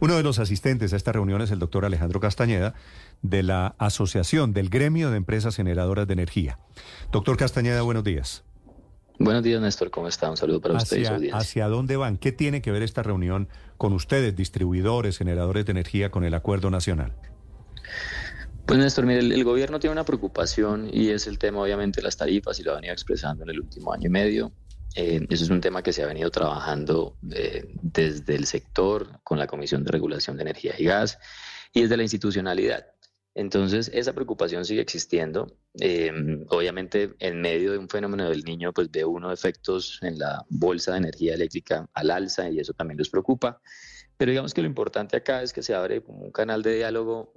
Uno de los asistentes a esta reunión es el doctor Alejandro Castañeda de la Asociación del Gremio de Empresas Generadoras de Energía. Doctor Castañeda, buenos días. Buenos días, Néstor. ¿Cómo está? Un saludo para ustedes. ¿Hacia dónde van? ¿Qué tiene que ver esta reunión con ustedes, distribuidores, generadores de energía, con el acuerdo nacional? Pues Néstor, mire, el, gobierno tiene una preocupación y es el tema obviamente de las tarifas y lo ha venido expresando en el último año y medio. Eh, eso es un tema que se ha venido trabajando eh, desde el sector con la Comisión de Regulación de Energía y Gas y desde la institucionalidad. Entonces, esa preocupación sigue existiendo. Eh, obviamente, en medio de un fenómeno del niño, pues ve uno efectos en la bolsa de energía eléctrica al alza y eso también los preocupa. Pero digamos que lo importante acá es que se abre un canal de diálogo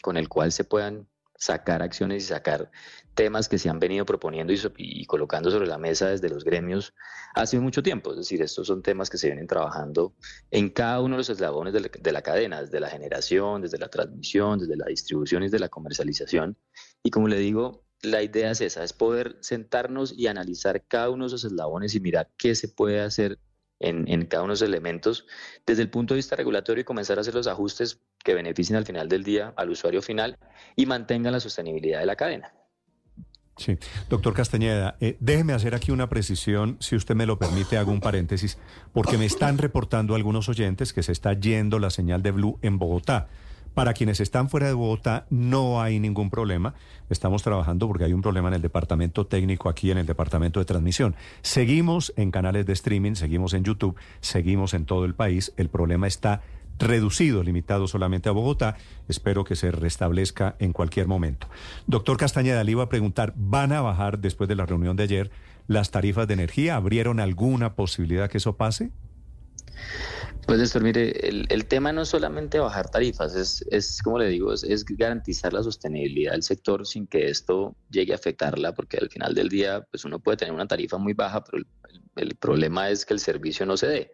con el cual se puedan sacar acciones y sacar temas que se han venido proponiendo y, colocando sobre la mesa desde los gremios hace mucho tiempo. Es decir, estos son temas que se vienen trabajando en cada uno de los eslabones de la, de la cadena, desde la generación, desde la transmisión, desde la distribución y desde la comercialización. Y como le digo, la idea es esa, es poder sentarnos y analizar cada uno de esos eslabones y mirar qué se puede hacer en, cada uno de los elementos desde el punto de vista regulatorio y comenzar a hacer los ajustes que beneficien al final del día al usuario final y mantengan la sostenibilidad de la cadena. Sí, doctor Castañeda, eh, déjeme hacer aquí una precisión, si usted me lo permite, hago un paréntesis, porque me están reportando algunos oyentes que se está yendo la señal de Blue en Bogotá. Para quienes están fuera de Bogotá no hay ningún problema. Estamos trabajando porque hay un problema en el departamento técnico aquí, en el departamento de transmisión. Seguimos en canales de streaming, seguimos en YouTube, seguimos en todo el país. El problema está reducido, limitado solamente a Bogotá. Espero que se restablezca en cualquier momento. Doctor Castañeda, le iba a preguntar, ¿van a bajar después de la reunión de ayer las tarifas de energía? ¿Abrieron alguna posibilidad que eso pase? Pues Néstor, mire, el, tema no es solamente bajar tarifas, es, es como le digo, es, garantizar la sostenibilidad del sector sin que esto llegue a afectarla, porque al final del día, pues uno puede tener una tarifa muy baja, pero el problema es que el servicio no se dé.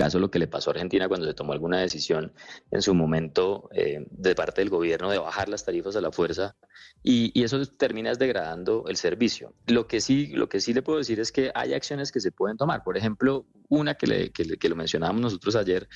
Caso lo que le pasó a Argentina cuando se tomó alguna decisión en su momento eh, de parte del gobierno de bajar las tarifas a la fuerza y, eso termina degradando el servicio. Lo que, sí, lo que sí le puedo decir es que hay acciones que se pueden tomar. Por ejemplo, una que, le, que, que lo mencionábamos nosotros ayer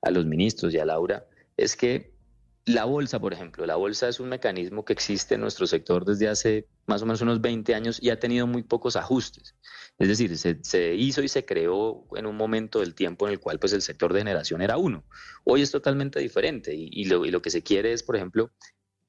a los ministros y a Laura, es que la bolsa, por ejemplo, la bolsa es un mecanismo que existe en nuestro sector desde hace más o menos unos 20 años y ha tenido muy pocos ajustes. Es decir, se, hizo y se creó en un momento del tiempo en el cual pues, el sector de generación era uno. Hoy es totalmente diferente y, lo, y lo que se quiere es, por ejemplo,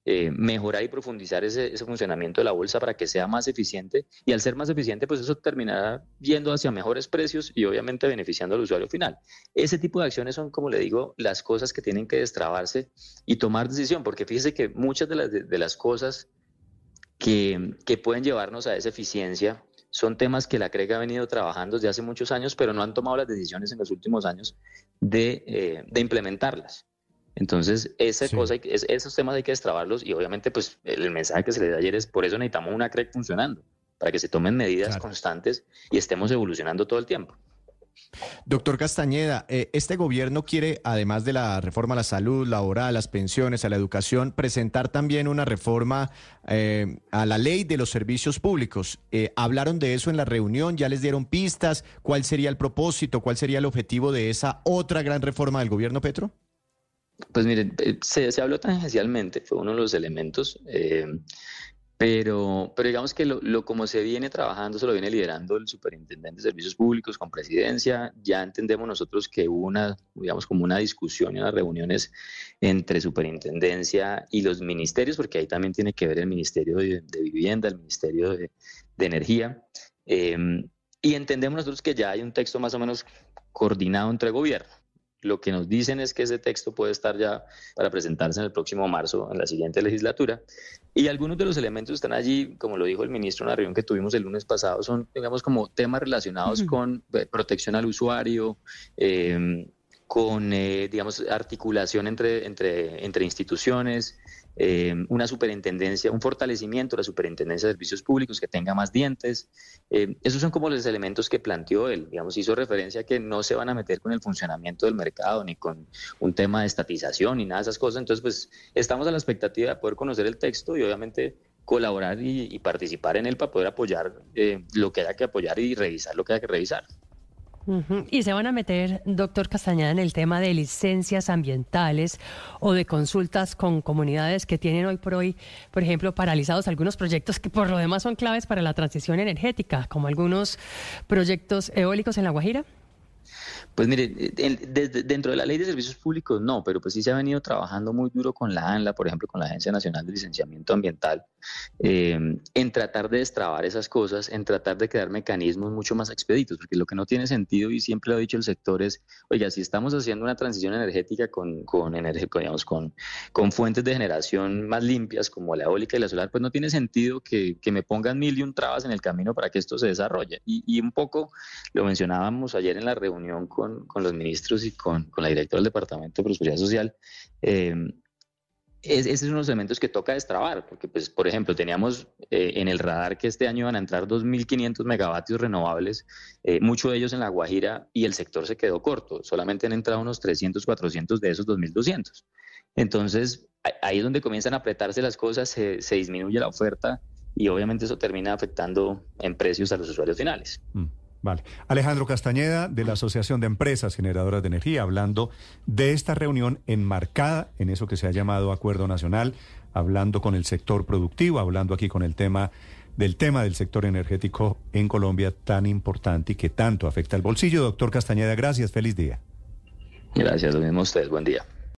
eh, mejorar y profundizar ese, funcionamiento de la bolsa para que sea más eficiente y al ser más eficiente pues eso terminará yendo hacia mejores precios y obviamente beneficiando al usuario final. Ese tipo de acciones son como le digo las cosas que tienen que destrabarse y tomar decisión porque fíjese que muchas de las, cosas que, que, pueden llevarnos a esa eficiencia son temas que la CREG ha venido trabajando desde hace muchos años pero no han tomado las decisiones en los últimos años de, eh, de implementarlas. Entonces, esa cosa, esos temas hay que destrabarlos y obviamente pues el mensaje que se le da ayer es por eso necesitamos una CREC funcionando, para que se tomen medidas constantes y estemos evolucionando todo el tiempo. Doctor Castañeda, eh, este gobierno quiere, además de la reforma a la salud, laboral, las pensiones, a la educación, presentar también una reforma eh, a la ley de los servicios públicos. Eh, ¿Hablaron de eso en la reunión? ¿Ya les dieron pistas? ¿Cuál sería el propósito? ¿Cuál sería el objetivo de esa otra gran reforma del gobierno, Petro? Pues miren, eh, se, se habló tangencialmente, fue uno de los elementos, eh, pero, pero digamos que lo, como se viene trabajando, se lo viene liderando el superintendente de servicios públicos con presidencia, ya entendemos nosotros que hubo una, digamos, como una discusión y unas reuniones entre superintendencia y los ministerios, porque ahí también tiene que ver el Ministerio de, Vivienda, el Ministerio de, Energía, eh, y entendemos nosotros que ya hay un texto más o menos coordinado entre gobierno. Lo que nos dicen es que ese texto puede estar ya para presentarse en el próximo marzo, en la siguiente legislatura. Y algunos de los elementos están allí, como lo dijo el ministro en la reunión que tuvimos el lunes pasado, son, digamos, como temas relacionados con eh, protección al usuario, eh, con, eh, digamos, articulación entre, entre, entre instituciones, eh, una superintendencia, un fortalecimiento de la superintendencia de servicios públicos que tenga más dientes. Eh, esos son como los elementos que planteó él. Digamos, hizo referencia a que no se van a meter con el funcionamiento del mercado ni con un tema de estatización ni nada de esas cosas. Entonces, pues estamos a la expectativa de poder conocer el texto y obviamente colaborar y, participar en él para poder apoyar eh, lo que haya que apoyar y revisar lo que haya que revisar. Y se van a meter, doctor Castañeda, en el tema de licencias ambientales o de consultas con comunidades que tienen hoy por hoy, por ejemplo, paralizados algunos proyectos que por lo demás son claves para la transición energética, como algunos proyectos eólicos en La Guajira. Pues mire, dentro de la ley de servicios públicos no, pero pues sí se ha venido trabajando muy duro con la ANLA, por ejemplo, con la Agencia Nacional de Licenciamiento Ambiental, eh, en tratar de destrabar esas cosas, en tratar de crear mecanismos mucho más expeditos, porque lo que no tiene sentido, y siempre lo ha dicho el sector, es, oiga, si estamos haciendo una transición energética con, con, digamos, con, con fuentes de generación más limpias como la eólica y la solar, pues no tiene sentido que, que me pongan mil y un trabas en el camino para que esto se desarrolle. Y, y un poco lo mencionábamos ayer en la reunión con con, los ministros y con, la directora del Departamento de Prosperidad Social, eh, ese es uno de los elementos que toca destrabar, porque, pues, por ejemplo, teníamos eh, en el radar que este año van a entrar 2.500 megavatios renovables, eh, muchos de ellos en La Guajira, y el sector se quedó corto, solamente han entrado unos 300, 400 de esos 2.200. Entonces, ahí es donde comienzan a apretarse las cosas, se, disminuye la oferta y obviamente eso termina afectando en precios a los usuarios finales. Mm. Vale. Alejandro Castañeda, de la Asociación de Empresas Generadoras de Energía, hablando de esta reunión enmarcada en eso que se ha llamado Acuerdo Nacional, hablando con el sector productivo, hablando aquí con el tema del tema del sector energético en Colombia tan importante y que tanto afecta al bolsillo. Doctor Castañeda, gracias, feliz día. Gracias, lo mismo a ustedes, buen día.